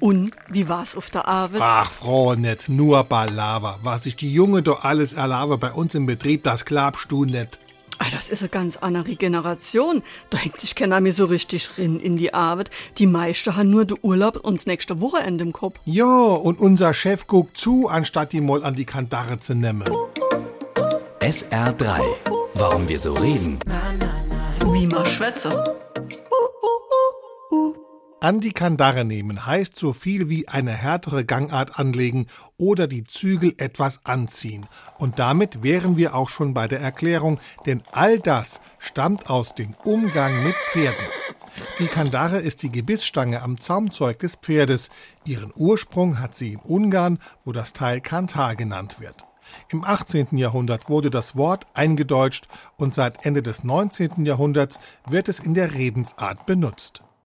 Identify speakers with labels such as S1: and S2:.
S1: Und wie war's auf der Arbeit?
S2: Ach, Frau, nicht nur Balava. Was sich die Junge doch alles erlaube bei uns im Betrieb, das glaubst du nicht.
S1: Ah, das ist eine ganz andere Generation. Da hängt sich keiner mehr so richtig rin in die Arbeit. Die meisten haben nur den Urlaub und das nächste Wochenende im Kopf.
S2: Ja, und unser Chef guckt zu, anstatt die mal an die Kandare zu nehmen.
S3: SR3. Warum wir so reden.
S1: Wie man schwätze.
S2: An die Kandare nehmen heißt so viel wie eine härtere Gangart anlegen oder die Zügel etwas anziehen. Und damit wären wir auch schon bei der Erklärung, denn all das stammt aus dem Umgang mit Pferden. Die Kandare ist die Gebissstange am Zaumzeug des Pferdes. Ihren Ursprung hat sie in Ungarn, wo das Teil Kantar genannt wird. Im 18. Jahrhundert wurde das Wort eingedeutscht und seit Ende des 19. Jahrhunderts wird es in der Redensart benutzt.